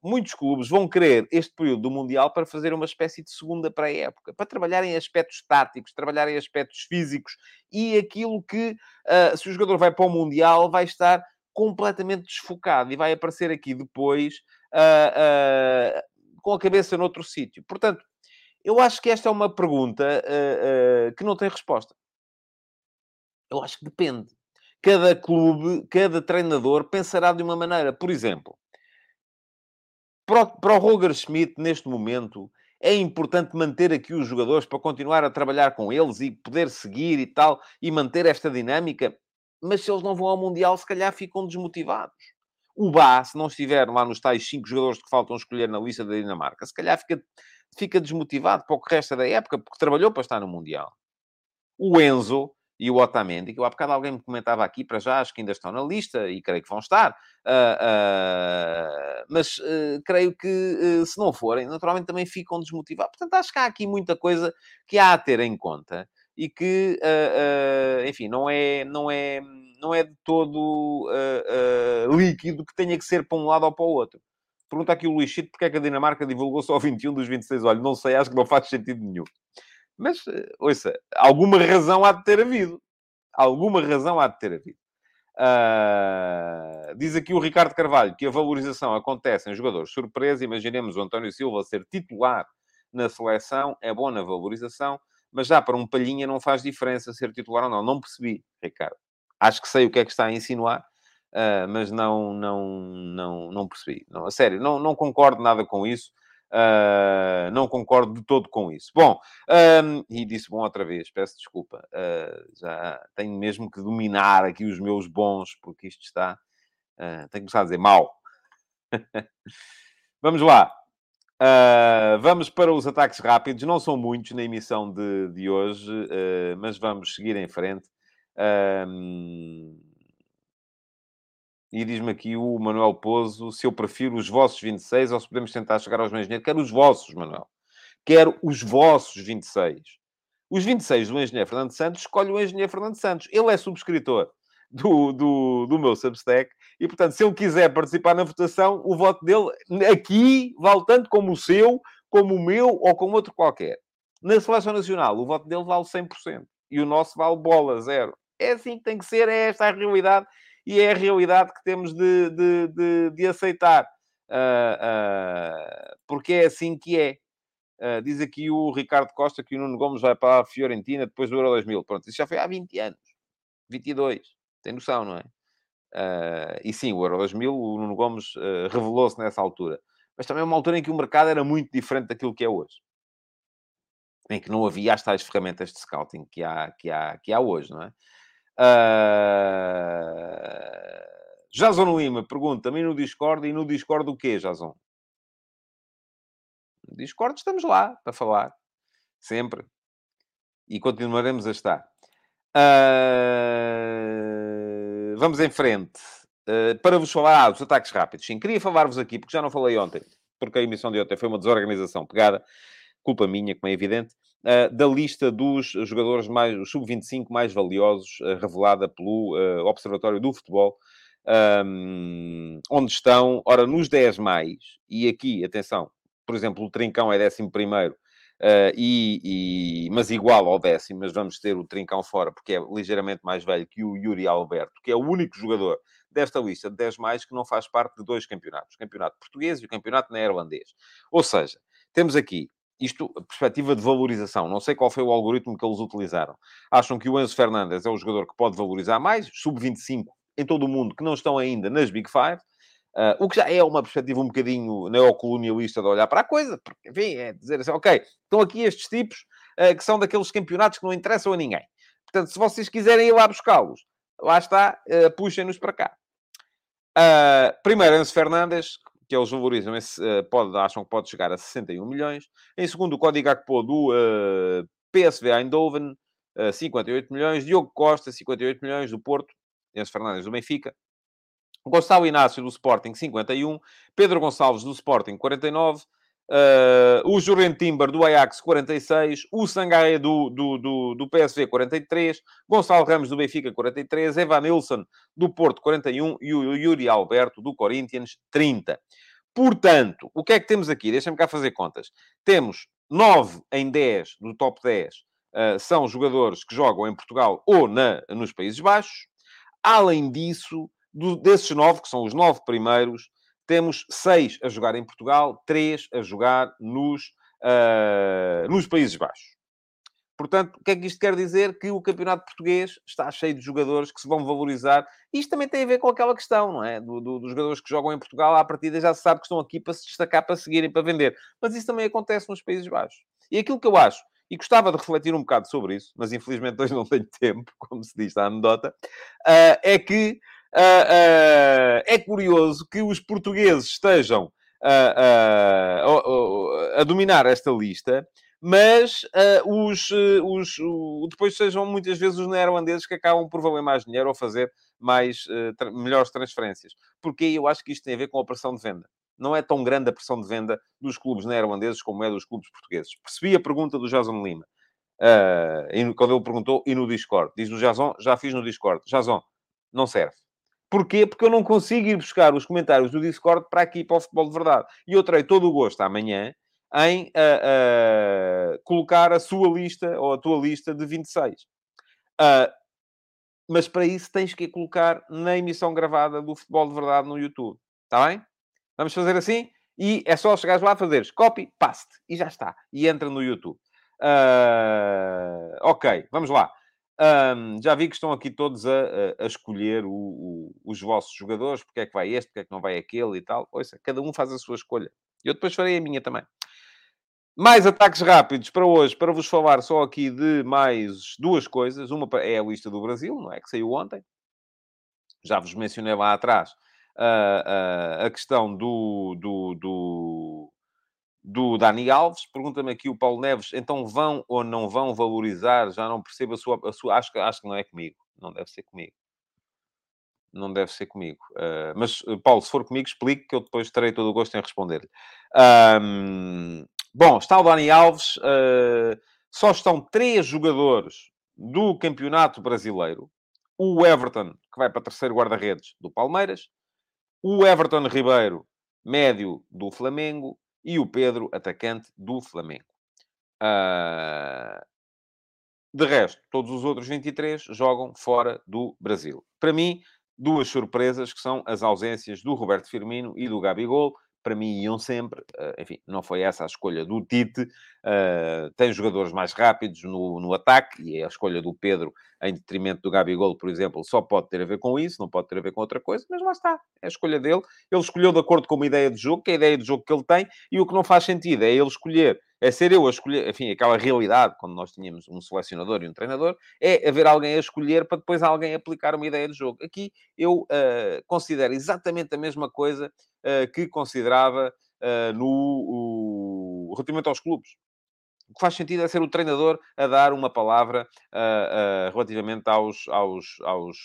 muitos clubes vão querer este período do Mundial para fazer uma espécie de segunda pré-época, para trabalhar em aspectos táticos, trabalhar em aspectos físicos e aquilo que, se o jogador vai para o Mundial, vai estar completamente desfocado e vai aparecer aqui depois uh, uh, com a cabeça noutro sítio. Portanto, eu acho que esta é uma pergunta uh, que não tem resposta. Eu acho que depende. Cada clube, cada treinador pensará de uma maneira. Por exemplo, para o, para o Roger Schmidt, neste momento, é importante manter aqui os jogadores para continuar a trabalhar com eles e poder seguir e tal, e manter esta dinâmica mas se eles não vão ao Mundial, se calhar ficam desmotivados. O Bá, se não estiver lá nos tais cinco jogadores que faltam escolher na lista da Dinamarca, se calhar fica, fica desmotivado para o que resta da época, porque trabalhou para estar no Mundial. O Enzo e o Otamendi, que eu há bocado alguém me comentava aqui, para já acho que ainda estão na lista e creio que vão estar, uh, uh, mas uh, creio que se não forem, naturalmente também ficam desmotivados. Portanto, acho que há aqui muita coisa que há a ter em conta e que, uh, uh, enfim, não é, não é, não é de todo uh, líquido que tenha que ser para um lado ou para o outro. Pergunta aqui o Luís Chito porque é que a Dinamarca divulgou só 21 dos 26. Olha, não sei, acho que não faz sentido nenhum. Mas, ouça, alguma razão há de ter havido. Alguma razão há de ter havido. Diz aqui o Ricardo Carvalho que a valorização acontece em jogadores surpresa. Imaginemos o António Silva ser titular na seleção, é bom na valorização mas já para um palhinha não faz diferença ser titular ou não. Não percebi, Ricardo. Acho que sei o que é que está a insinuar, uh, mas não, não, não, não percebi. Não, a sério, não, não concordo nada com isso. Uh, não concordo de todo com isso. Bom, um, e disse bom outra vez, peço desculpa. Uh, já tenho mesmo que dominar aqui os meus bons, porque isto está. Uh, tenho que começar a dizer mal. Vamos lá. Uh, vamos para os ataques rápidos. Não são muitos na emissão de, de hoje, uh, mas vamos seguir em frente. Uh, e diz-me aqui o Manuel Pozo se eu prefiro os vossos 26 ou se podemos tentar chegar aos meus engenheiros. Quero os vossos, Manuel. Quero os vossos 26. Os 26 do engenheiro Fernando Santos, escolhe o engenheiro Fernando Santos. Ele é subscritor do, do, do meu Substack. E, portanto, se ele quiser participar na votação, o voto dele aqui vale tanto como o seu, como o meu ou como outro qualquer. Na Seleção Nacional, o voto dele vale 100%. E o nosso vale bola, zero. É assim que tem que ser, é esta a realidade. E é a realidade que temos de, de, de, de aceitar. Uh, uh, porque é assim que é. Uh, diz aqui o Ricardo Costa que o Nuno Gomes vai para a Fiorentina depois do Euro 2000. Pronto, isso já foi há 20 anos. 22. Tem noção, não é? Uh, e sim, o Euro 2000, o Nuno Gomes uh, revelou-se nessa altura. Mas também é uma altura em que o mercado era muito diferente daquilo que é hoje. Em que não havia as tais ferramentas de scouting que há, que há, que há hoje, não é? Uh... Jason Lima pergunta-me no Discord, e no Discord o quê, Jason? No Discord estamos lá para falar. Sempre. E continuaremos a estar. Uh, vamos em frente. Uh, para vos falar ah, dos ataques rápidos. Sim, queria falar-vos aqui, porque já não falei ontem, porque a emissão de ontem foi uma desorganização pegada, culpa minha, como é evidente, uh, da lista dos jogadores mais, os sub-25 mais valiosos, revelada pelo Observatório do Futebol, um, onde estão, ora, nos 10 mais, e aqui, atenção, por exemplo, o Trincão é 11 primeiro, Uh, e, e, mas igual ao décimo, mas vamos ter o Trincão fora, porque é ligeiramente mais velho que o Yuri Alberto, que é o único jogador desta lista de 10 mais que não faz parte de dois campeonatos, o campeonato português e o campeonato neerlandês. Ou seja, temos aqui isto, perspectiva de valorização. Não sei qual foi o algoritmo que eles utilizaram. Acham que o Enzo Fernandes é o jogador que pode valorizar mais, sub-25 em todo o mundo, que não estão ainda nas Big Five. Uh, o que já é uma perspectiva um bocadinho neocolonialista de olhar para a coisa, porque, enfim, é dizer assim, ok, estão aqui estes tipos uh, que são daqueles campeonatos que não interessam a ninguém. Portanto, se vocês quiserem ir lá buscá-los, lá está, uh, puxem-nos para cá. primeiro, Enzo Fernandes, que eles valorizam, esse, pode, acham que pode chegar a 61 milhões. Em segundo, o Código Gakpo do PSV Eindhoven, 58 milhões. Diogo Costa, 58 milhões, do Porto. Enzo Fernandes, do Benfica, Gonçalo Inácio, do Sporting, 51. Pedro Gonçalves, do Sporting, 49. Uh, o Jorgen Timber, do Ajax, 46. O Sangaia, do, do, do, do PSV, 43. Gonçalo Ramos, do Benfica, 43. Evan Nilsson, do Porto, 41. E o Yuri Alberto, do Corinthians, 30. Portanto, o que é que temos aqui? Deixa-me cá fazer contas. Temos 9 em 10 do top 10 uh, são jogadores que jogam em Portugal ou na, nos Países Baixos. Além disso, do, desses 9, que são os 9 primeiros, temos 6 a jogar em Portugal, 3 a jogar nos, uh, nos Países Baixos. Portanto, o que é que isto quer dizer? Que o campeonato português está cheio de jogadores que se vão valorizar. Isto também tem a ver com aquela questão, não é? Do, do, dos jogadores que jogam em Portugal, à partida já se sabe que estão aqui para se destacar, para seguirem, para vender. Mas isso também acontece nos Países Baixos. E aquilo que eu acho, e gostava de refletir um bocado sobre isso, mas infelizmente hoje não tenho tempo, como se diz na anedota, uh, é que é curioso que os portugueses estejam a dominar esta lista mas uh, os, uh, os uh, depois sejam muitas vezes os neerlandeses que acabam por valer mais dinheiro ou fazer mais, melhores transferências. Porque eu acho que isto tem a ver com a pressão de venda. Não é tão grande a pressão de venda dos clubes neerlandeses como é dos clubes portugueses. Percebi a pergunta do Jason Lima. quando ele perguntou, e no Discord. Diz o Jason, já fiz no Discord. Jason, não serve. Porquê? Porque eu não consigo ir buscar os comentários do Discord para aqui, para o futebol de verdade. E eu terei todo o gosto amanhã em uh, uh, colocar a sua lista ou a tua lista de 26. Uh, ah, mas para isso tens que colocar na emissão gravada do Futebol de Verdade no YouTube. Está bem? Vamos fazer assim? E é só chegares lá fazeres copy, paste. E já está. E entra no YouTube. ok, vamos lá. Um, já vi que estão aqui todos a, a, escolher o, o, os vossos jogadores, porque é que vai este, porque é que não vai aquele e tal. Ouça, cada um faz a sua escolha. Eu depois farei a minha também. Mais ataques rápidos para hoje, para vos falar só aqui de mais duas coisas. Uma é a lista do Brasil, não é? Que saiu ontem. Já vos mencionei lá atrás uh, uh, a questão do, do, do, do Dani Alves. Pergunta-me aqui o Paulo Neves, então vão ou não vão valorizar? Já não percebo a sua... A sua acho, que, acho que não é comigo. Não deve ser comigo. Não deve ser comigo. Uh, mas, Paulo, se for comigo, explique que eu depois terei todo o gosto em responder-lhe. Um, Bom, está o Dani Alves. Uh, só estão três jogadores do Campeonato Brasileiro. O Everton, que vai para terceiro guarda-redes do Palmeiras. O Everton Ribeiro, médio do Flamengo. E o Pedro, atacante do Flamengo. Uh, de resto, todos os outros 23 jogam fora do Brasil. Para mim, duas surpresas que são as ausências do Roberto Firmino e do Gabigol para mim iam sempre. Uh, enfim, não foi essa a escolha do Tite. Uh, tem jogadores mais rápidos no, no ataque e a escolha do Pedro em detrimento do Gabigol, por exemplo, só pode ter a ver com isso, não pode ter a ver com outra coisa, mas lá está, é a escolha dele. Ele escolheu de acordo com uma ideia de jogo, que é a ideia de jogo que ele tem, e o que não faz sentido é ele escolher é ser eu a escolher, enfim, aquela realidade, quando nós tínhamos um selecionador e um treinador, é haver alguém a escolher para depois alguém aplicar uma ideia de jogo. Aqui eu uh, considero exatamente a mesma coisa uh, que considerava uh, no o, relativamente aos clubes. O que faz sentido é ser o treinador a dar uma palavra relativamente aos, aos, aos,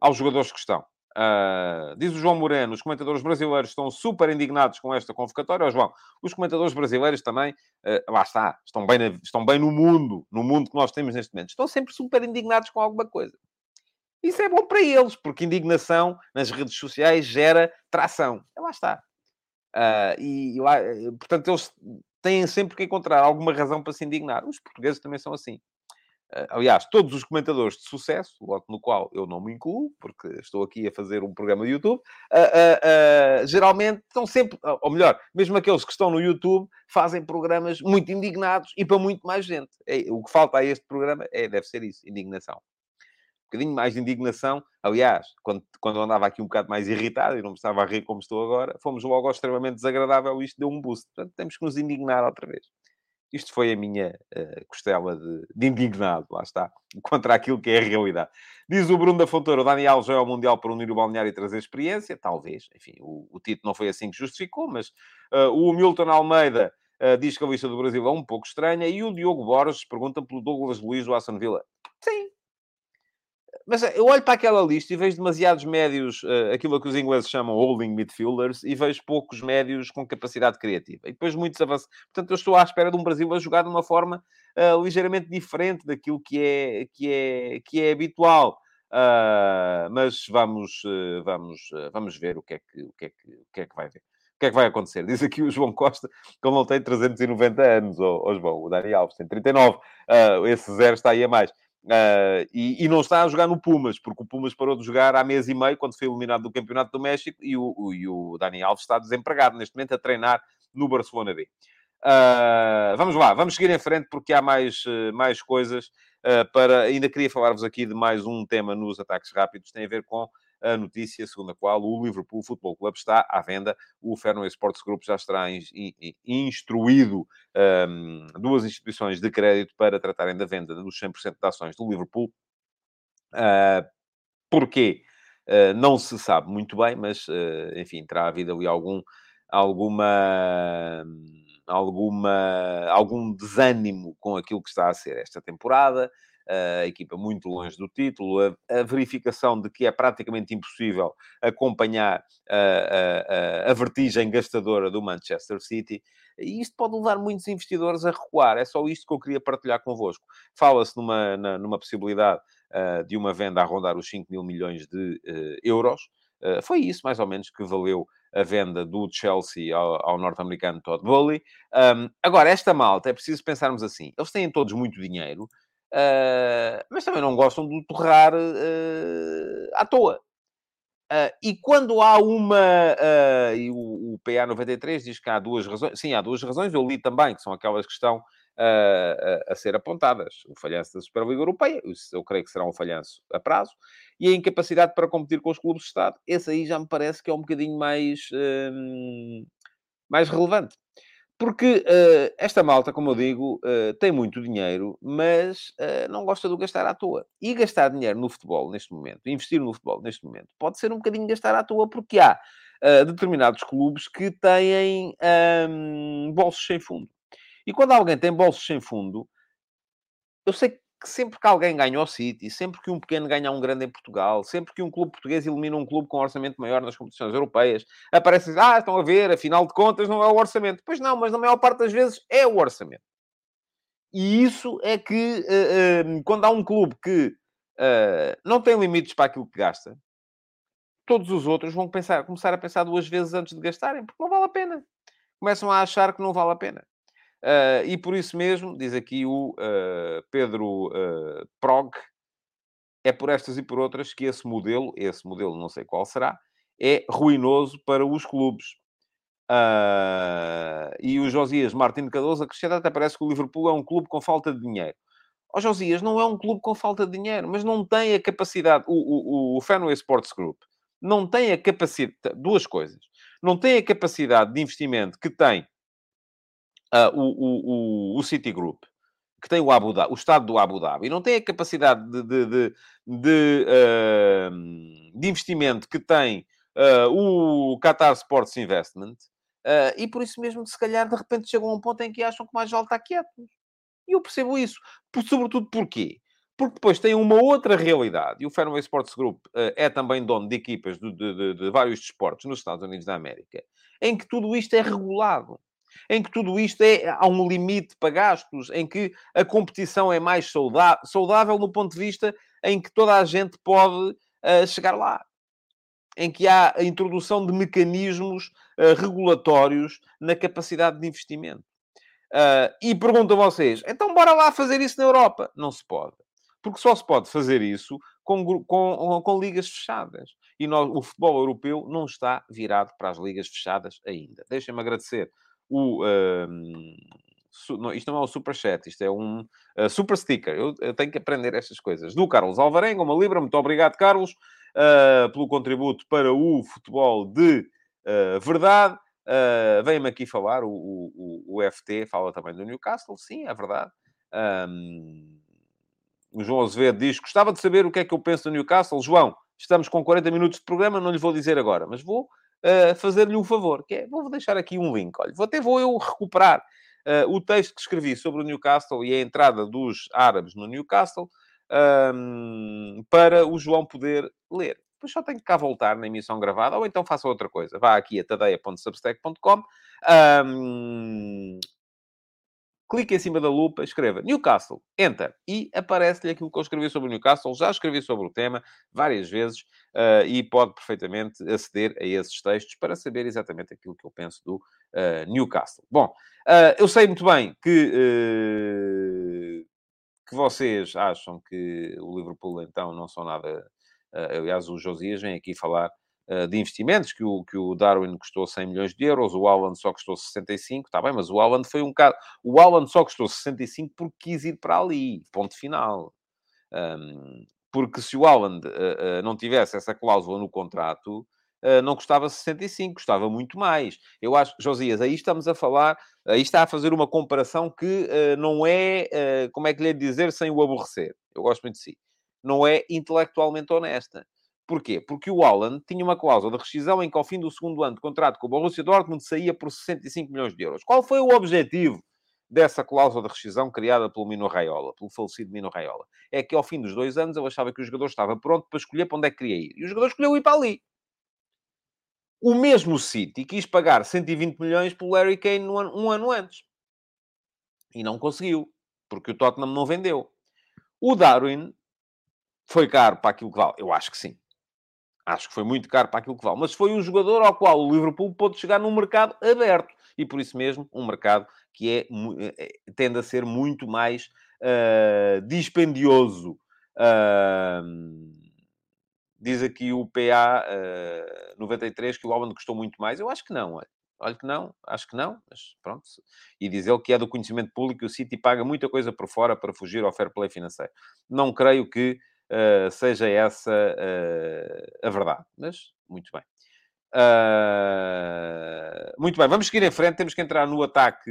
aos jogadores que estão. Uh, diz o João Moreno, os comentadores brasileiros estão super indignados com esta convocatória. Oh, João, os comentadores brasileiros também, uh, lá está, estão bem, na, estão bem no mundo, no mundo que nós temos neste momento. Estão sempre super indignados com alguma coisa. Isso é bom para eles, porque indignação nas redes sociais gera tração. E lá está. Uh, e, lá, portanto, eles têm sempre que encontrar alguma razão para se indignar. Os portugueses também são assim. Eh, aliás, todos os comentadores de sucesso, logo no qual eu não me incluo, porque estou aqui a fazer um programa de YouTube, uh, uh, uh, geralmente estão sempre, ou melhor, mesmo aqueles que estão no YouTube, fazem programas muito indignados e para muito mais gente. É, o que falta a este programa é, deve ser isso, indignação. Um bocadinho mais de indignação. Aliás, quando, quando eu andava aqui um bocado mais irritado e não me estava a rir como estou agora, fomos logo ao extremamente desagradável e isto deu um boost. Portanto, temos que nos indignar outra vez. Isto foi a minha uh, costela de, de, indignado, lá está, contra aquilo que é a realidade. Diz o Bruno da Fontoura, o Dani Alves é ao Mundial para unir o balneário e trazer experiência, talvez, enfim, o, o Tito não foi assim que justificou, mas uh, o Milton Almeida uh, diz que a lista do Brasil é um pouco estranha, e o Diogo Borges pergunta pelo Douglas Luiz do Aston Villa. Sim. Mas eu olho para aquela lista e vejo demasiados médios, uh, aquilo que os ingleses chamam holding midfielders, e vejo poucos médios com capacidade criativa. E depois muitos avançados. Portanto, eu estou à espera de um Brasil a jogar de uma forma uh, ligeiramente diferente daquilo que é, que é, que é habitual. Uh, mas vamos, vamos, vamos ver o que, é que, o, que é que, o que é que vai ver. O que é que vai acontecer? Diz aqui o João Costa que ele não tem 390 anos, ou, ou João, o Dani Alves tem 39. esse zero está aí a mais. Uh, e, e, não está a jogar no Pumas, porque o Pumas parou de jogar há mês e meio, quando foi eliminado do Campeonato do México, e o, o, e o Dani Alves está desempregado neste momento a treinar no Barcelona B. Uh, vamos lá, vamos seguir em frente porque há mais, uh, mais coisas para. Ainda queria falar-vos aqui de mais um tema nos ataques rápidos, tem a ver com a notícia segundo a qual o Liverpool Football Club está à venda. O Fenway Sports Group já estará in, in, instruído um, duas instituições de crédito para tratarem da venda dos 100% de ações do Liverpool. Uh, porquê? Uh, não se sabe muito bem, mas, uh, enfim, terá havido ali algum, alguma, alguma, algum desânimo com aquilo que está a ser esta temporada a equipa muito longe do título, a, a, verificação de que é praticamente impossível acompanhar a, a, a, vertigem gastadora do Manchester City. E isto pode levar muitos investidores a recuar. É só isto que eu queria partilhar convosco. Fala-se numa, numa possibilidade uh, de uma venda a rondar os 5 mil milhões de uh, euros. Uh, foi isso, mais ou menos, que valeu a venda do Chelsea ao, ao norte-americano Todd Bowley. Um, agora, esta malta, é preciso pensarmos assim. Eles têm todos muito dinheiro, Uh, mas também não gostam de torrar uh, à toa. Uh, e quando há uma. e o, o, PA 93 diz que há duas razões. Sim, há duas razões. Eu li também, que são aquelas que estão a, a, ser apontadas. O falhanço da Superliga Europeia, eu creio que será um falhanço a prazo, e a incapacidade para competir com os clubes de Estado. Esse aí já me parece que é um bocadinho mais, mais relevante. Porque uh, esta malta, como eu digo, uh, tem muito dinheiro, mas uh, não gosta de gastar à toa. E gastar dinheiro no futebol neste momento, investir no futebol neste momento, pode ser um bocadinho gastar à toa, porque há determinados clubes que têm um, bolsos sem fundo. E quando alguém tem bolsos sem fundo, eu sei que que sempre que alguém ganha o City, sempre que um pequeno ganha um grande em Portugal, sempre que um clube português elimina um clube com um orçamento maior nas competições europeias, aparece ah, estão a ver, afinal de contas não é o orçamento. Pois não, mas na maior parte das vezes é o orçamento. E isso é que, uh, uh, quando há um clube que uh, não tem limites para aquilo que gasta, todos os outros vão pensar, começar a pensar duas vezes antes de gastarem, porque não vale a pena. Começam a achar que não vale a pena. Uh, e por isso mesmo, diz aqui o uh, Pedro uh, Prog, é por estas e por outras que esse modelo, esse modelo não sei qual será, é ruinoso para os clubes. e o Josias Martins Cardoso acrescenta, até parece que o Liverpool é um clube com falta de dinheiro. Ó oh, Josias, não é um clube com falta de dinheiro, mas não tem a capacidade, o, o, o Fenway Sports Group não tem a capacidade, duas coisas, não tem a capacidade de investimento que tem uh, o, o, o Citigroup, que tem o, Abu Dhabi, o Estado do Abu Dhabi, não tem a capacidade de, de, de, de, uh, de investimento que tem uh, o Qatar Sports Investment, uh, e por isso mesmo, se calhar, de repente chegam a um ponto em que acham que mais vale estar quietos. E eu percebo isso. Por, sobretudo porquê? Porque depois tem uma outra realidade, e o Fenway Sports Group uh, é também dono de equipas de, de vários desportos nos Estados Unidos da América, em que tudo isto é regulado em que tudo isto é, há um limite para gastos, em que a competição é mais saudável, saudável no ponto de vista em que toda a gente pode uh, chegar lá. Em que há a introdução de mecanismos uh, regulatórios na capacidade de investimento. Uh, e pergunto a vocês, então bora lá fazer isso na Europa? Não se pode. Porque só se pode fazer isso com, com, com ligas fechadas. E nós, o futebol europeu não está virado para as ligas fechadas ainda. Deixem-me agradecer o. Uh, não, isto não é um superchat, isto é um uh, super sticker. Eu, eu, tenho que aprender estas coisas. Do Carlos Alvarenga, uma libra. Muito obrigado, Carlos, uh, pelo contributo para o futebol de uh, verdade. Uh, Vem-me aqui falar, o, o, o, FT fala também do Newcastle. Sim, é verdade. Um, o João Azevedo diz: Gostava de saber o que é que eu penso do Newcastle. João, estamos com 40 minutos de programa, não lhe vou dizer agora, mas vou uh, fazer-lhe um favor, que é, vou deixar aqui um link. Olha, até vou eu recuperar uh, o texto que escrevi sobre o Newcastle e a entrada dos árabes no Newcastle. um, para o João poder ler. Depois só tenho que cá voltar na emissão gravada, ou então faça outra coisa. Vá aqui a tadeia.substack.com, um, clique em cima da lupa, escreva Newcastle, enter, e aparece-lhe aquilo que eu escrevi sobre o Newcastle. Já escrevi sobre o tema várias vezes uh, e pode perfeitamente aceder a esses textos para saber exatamente aquilo que eu penso do uh, Newcastle. Bom, uh, eu sei muito bem que, que vocês acham que o Liverpool, então, não são nada aliás, o Josias vem aqui falar de investimentos, que o, que o Darwin custou 100 milhões de euros, o Alan só custou 65, está bem, mas o Alan foi um caso... O Alan só custou 65 porque quis ir para ali, ponto final. Um, porque se o Alan uh, não tivesse essa cláusula no contrato, Uh, não custava 65, custava muito mais. Eu acho, Josias, aí estamos a falar, aí está a fazer uma comparação que uh, não é, uh, como é que lhe é dizer, sem o aborrecer. Eu gosto muito de si não é intelectualmente honesta. Porquê? Porque o Haaland tinha uma cláusula de rescisão em que, ao fim do segundo ano de contrato com o Borussia Dortmund, saía por 65 milhões de euros. Qual foi o objetivo dessa cláusula de rescisão criada pelo Mino Raiola, pelo falecido Mino Raiola? É que, ao fim dos dois anos, eu achava que o jogador estava pronto para escolher para onde é que queria ir. E o jogador escolheu ir para ali. O mesmo City quis pagar 120 milhões pelo Larry Kane um ano antes. E não conseguiu, porque o Tottenham não vendeu. O Darwin foi caro para aquilo que vale? Eu acho que sim. Acho que foi muito caro para aquilo que vale. Mas foi um jogador ao qual o Liverpool pôde chegar num mercado aberto. E por isso mesmo, um mercado que é, é tende a ser muito mais uh, dispendioso. Uh, diz aqui o PA uh, 93 que o Alban custou muito mais. Eu acho que não. Olha que não, acho que não, mas pronto. E diz ele que é do conhecimento público que o City paga muita coisa por fora para fugir ao fair play financeiro. Não creio que uh, seja essa uh, a verdade. Mas, muito bem. Uh, muito bem, vamos seguir em frente. Temos que entrar no ataque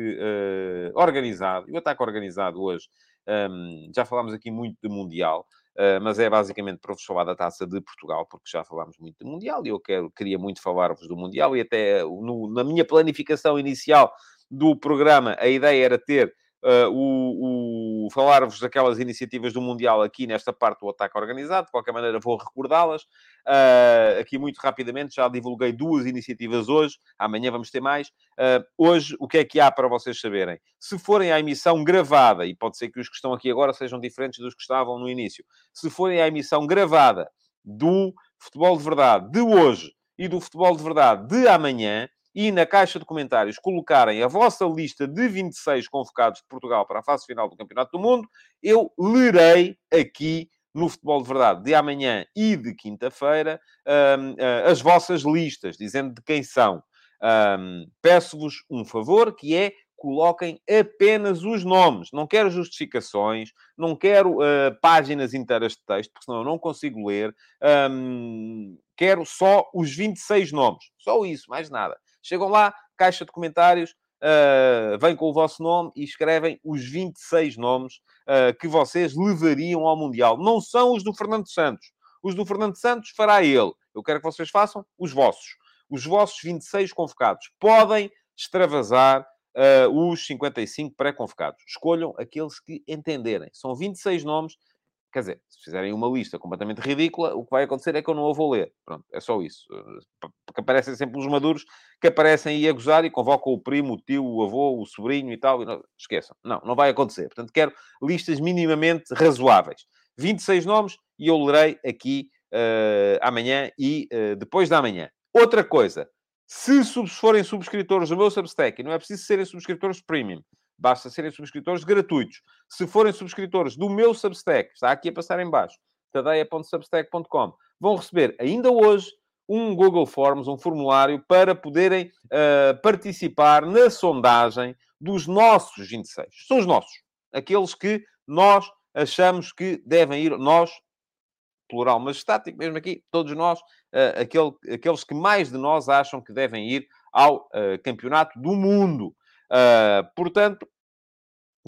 organizado. E o ataque organizado hoje, um, já falámos aqui muito de Mundial. Uh, mas é basicamente para vos falar da Taça de Portugal, porque já falámos muito do Mundial e eu quero, queria muito falar-vos do Mundial e até no, na minha planificação inicial do programa a ideia era ter uh, o, o falar-vos daquelas iniciativas do Mundial aqui nesta parte do ataque organizado. De qualquer maneira, vou recordá-las. Uh, aqui muito rapidamente, já divulguei duas iniciativas hoje. Amanhã vamos ter mais. Uh, hoje, o que é que há para vocês saberem? Se forem à emissão gravada, e pode ser que os que estão aqui agora sejam diferentes dos que estavam no início, se forem à emissão gravada do Futebol de Verdade de hoje e do Futebol de Verdade de amanhã, e na caixa de comentários colocarem a vossa lista de 26 convocados de Portugal para a fase final do Campeonato do Mundo, eu lerei aqui no Futebol de Verdade de amanhã e de quinta-feira um, uh, ah, as vossas listas, dizendo de quem são. Um, Peço-vos um favor, que é coloquem apenas os nomes. Não quero justificações, não quero uh, páginas inteiras de texto, porque senão eu não consigo ler. Um, quero só os 26 nomes. Só isso, mais nada. Chegam lá, caixa de comentários, uh, vêm com o vosso nome e escrevem os 26 nomes uh, que vocês levariam ao Mundial. Não são os do Fernando Santos. Os do Fernando Santos fará ele. Eu quero que vocês façam os vossos. Os vossos 26 convocados. Podem extravasar uh, os 55 pré-convocados. Escolham aqueles que entenderem. São 26 nomes Quer dizer, se fizerem uma lista completamente ridícula, o que vai acontecer é que eu não a vou ler. Pronto, é só isso. Porque aparecem sempre os maduros que aparecem aí a gozar e convocam o primo, o tio, o avô, o sobrinho e tal. E não... Esqueçam. Não, não vai acontecer. Portanto, quero listas minimamente razoáveis. 26 nomes e eu lerei aqui uh, amanhã e uh, depois da manhã. Outra coisa, se forem subscritores do meu Substack, não é preciso serem subscritores premium, Basta serem subscritores gratuitos. Se forem subscritores do meu Substack, está aqui a passar em baixo, tadeia.substack.com, vão receber ainda hoje um Google Forms, um formulário, para poderem uh, participar na sondagem dos nossos 26. São os nossos. Aqueles que nós achamos que devem ir, nós, plural majestático, mesmo aqui, todos nós, uh, aquele, aqueles que mais de nós acham que devem ir ao uh, campeonato do mundo. Uh, portanto,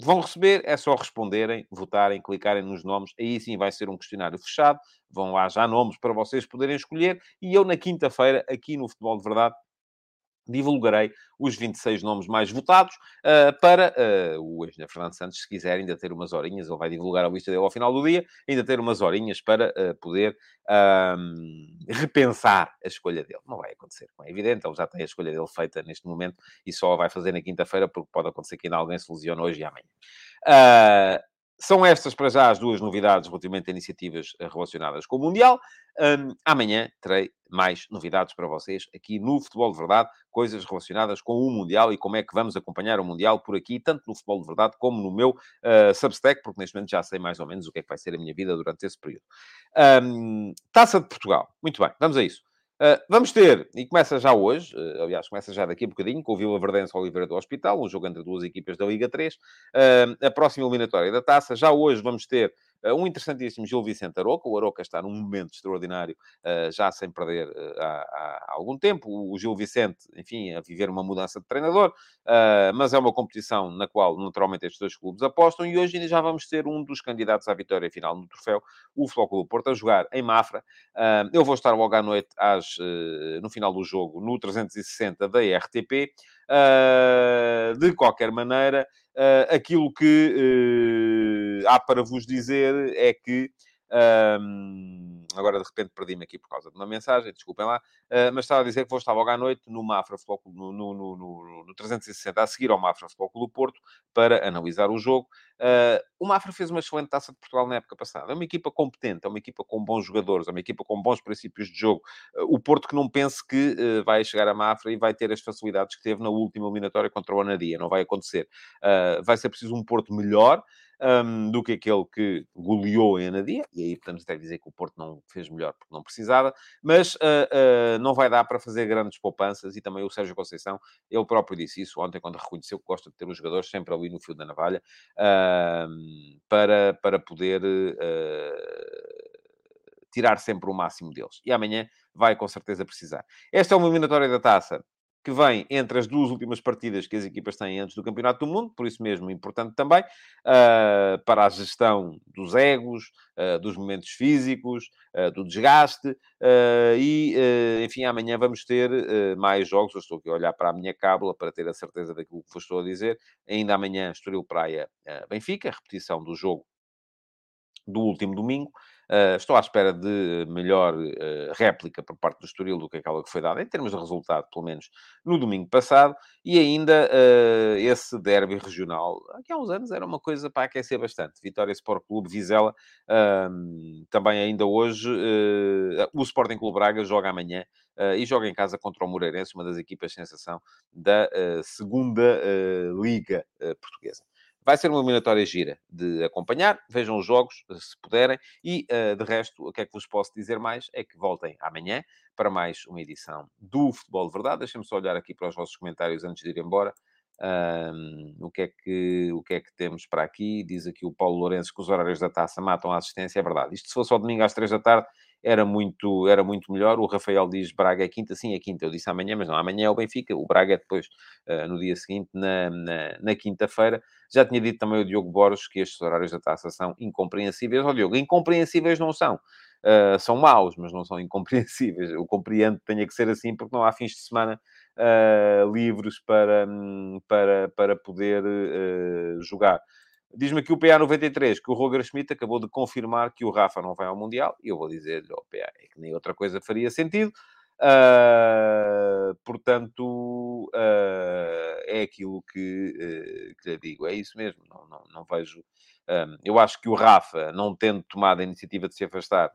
vão receber, é só responderem, votarem, clicarem nos nomes, aí sim vai ser um questionário fechado, vão lá já nomes para vocês poderem escolher, e eu na quinta-feira, aqui no Futebol de Verdade, divulgarei os 26 nomes mais votados uh, para uh, o engenheiro Fernando Santos, se quiser ainda ter umas horinhas, ele vai divulgar a lista dele ao final do dia, ainda ter umas horinhas para uh, poder repensar a escolha dele. Não vai acontecer, é evidente, ele já tem a escolha dele feita neste momento e só vai fazer na quinta-feira, porque pode acontecer que ainda alguém se lesione hoje e amanhã. São estas, para já, as duas novidades relativamente a iniciativas eh, relacionadas com o Mundial. Um, amanhã terei mais novidades para vocês aqui no Futebol de Verdade, coisas relacionadas com o Mundial e como é que vamos acompanhar o Mundial por aqui, tanto no Futebol de Verdade como no meu uh, Substack, porque neste momento já sei mais ou menos o que é que vai ser a minha vida durante esse período. Um, Taça de Portugal. Muito bem, vamos a isso. Uh, vamos ter, e começa já hoje, uh, aliás, começa já daqui a bocadinho, com o Vila Verdense Oliveira do Hospital, um jogo entre duas equipas da Liga 3. Uh, a próxima eliminatória da taça. Já hoje vamos ter um interessantíssimo Gil Vicente Aroca. O Aroca está num momento extraordinário, uh, já sem perder uh, há, há, algum tempo. O Gil Vicente, enfim, a viver uma mudança de treinador, mas é uma competição na qual, naturalmente, estes dois clubes apostam. E hoje ainda já vamos ter um dos candidatos à vitória final no troféu, o Flóculo Porto, a jogar em Mafra. eu vou estar logo à noite, às, no final do jogo, no 360 da RTP. de qualquer maneira, Uh, aquilo que uh, há para vos dizer é que. Um, agora de repente perdi-me aqui por causa de uma mensagem, desculpem lá, uh, mas estava a dizer que vou estar logo à noite no Mafra no, no, no, no, 360, a seguir ao Mafra Futebol do Porto, para analisar o jogo. Uh, o Mafra fez uma excelente taça de Portugal na época passada. É uma equipa competente, é uma equipa com bons jogadores, é uma equipa com bons princípios de jogo. Uh, o Porto que não pense que vai chegar a Mafra e vai ter as facilidades que teve na última eliminatória contra o Anadia. Não vai acontecer. vai ser preciso um Porto melhor um, do que aquele que goleou em Anadia, e aí podemos até dizer que o Porto não fez melhor porque não precisava, mas uh, uh, não vai dar para fazer grandes poupanças, e também o Sérgio Conceição, ele próprio disse isso ontem, quando reconheceu que gosta de ter os jogadores sempre ali no fio da navalha, uh, para, para poder ah, tirar sempre o máximo deles. E amanhã vai com certeza precisar. Esta é uma eliminatória da taça que vem entre as duas últimas partidas que as equipas têm antes do Campeonato do Mundo, por isso mesmo importante também, uh, para a gestão dos egos, uh, dos momentos físicos, uh, do desgaste, e, enfim, amanhã vamos ter mais jogos, eu estou aqui a olhar para a minha cábula para ter a certeza daquilo que vos estou a dizer, ainda amanhã Estoril Praia Benfica, repetição do jogo do último domingo, Uh, estou à espera de melhor uh, réplica por parte do Estoril do que aquela que foi dada, em termos de resultado, pelo menos no domingo passado, e ainda uh, esse derby regional, que há uns anos era uma coisa para aquecer bastante. Vitória Sport Clube Vizela, também ainda hoje, o Sporting Clube Braga joga amanhã e joga em casa contra o Moreirense, uma das equipas sensação da segunda Liga Portuguesa. Vai ser uma eliminatória gira de acompanhar. Vejam os jogos, se puderem. E, uh, de resto, o que é que vos posso dizer mais? É que voltem amanhã para mais uma edição do Futebol de Verdade. Deixem-me só olhar aqui para os vossos comentários antes de ir embora. Um, o, que é que, o que é que temos para aqui? Diz aqui o Paulo Lourenço que os horários da taça matam a assistência. É verdade. Isto se fosse ao domingo às três da tarde, era muito, era muito melhor. O Rafael diz Braga é quinta, sim, é quinta. Eu disse amanhã, mas não, amanhã é o Benfica. O Braga é depois, uh, no dia seguinte, na, na, na quinta-feira. Já tinha dito também o Diogo Borges que estes horários da taça são incompreensíveis. Ó, oh, Diogo, incompreensíveis não são. Uh, são maus, mas não são incompreensíveis. Eu compreendo que tenha que ser assim, porque não há fins de semana uh, livres para, hum, para, para poder jogar. Diz-me aqui o PA93 que o Roger Schmidt acabou de confirmar que o Rafa não vai ao Mundial. E eu vou dizer-lhe PA é que nem outra coisa faria sentido. Uh, portanto, uh, é aquilo que, uh, que lhe digo. É isso mesmo. Não, não, não vejo. eu acho que o Rafa, não tendo tomado a iniciativa de se afastar,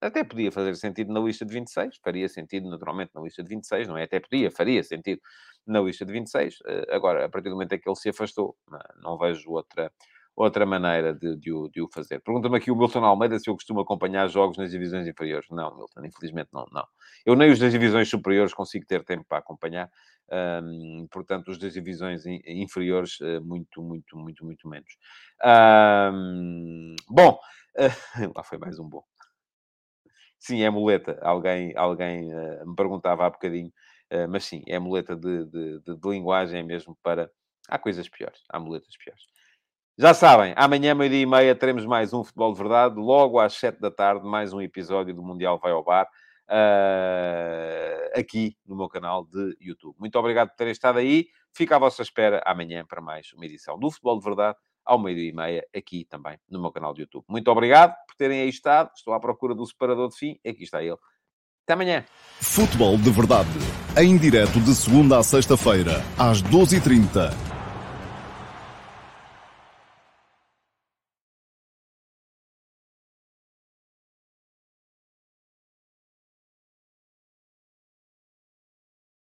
até podia fazer sentido na lista de 26. Faria sentido, naturalmente, na lista de 26. Não é? Até podia, faria sentido na lista de 26. agora, a partir do momento em que ele se afastou, não vejo outra outra maneira de, de, o, de o fazer. Pergunta-me aqui o Milton Almeida se eu costumo acompanhar jogos nas divisões inferiores. Não, Milton, infelizmente não, não. Eu nem os das divisões superiores consigo ter tempo para acompanhar. Um, portanto, os das divisões inferiores, uh, muito, muito, muito, muito menos. Um, bom, uh, lá foi mais um bom. Sim, é muleta. Alguém, alguém uh, me perguntava há bocadinho, mas sim, é muleta de, de, de, de linguagem mesmo para... Há coisas piores, há muletas piores. Já sabem, amanhã, meio-dia e meia, teremos mais um Futebol de Verdade. Logo às sete da tarde, mais um episódio do Mundial Vai ao Bar. uh, aqui no meu canal de YouTube. Muito obrigado por terem estado aí. Fica à vossa espera amanhã para mais uma edição do Futebol de Verdade, ao meio-dia e meia, aqui também no meu canal de YouTube. Muito obrigado por terem aí estado. Estou à procura do separador de fim. Aqui está ele. Até amanhã. Futebol de Verdade, em direto de segunda a sexta-feira, às 12h30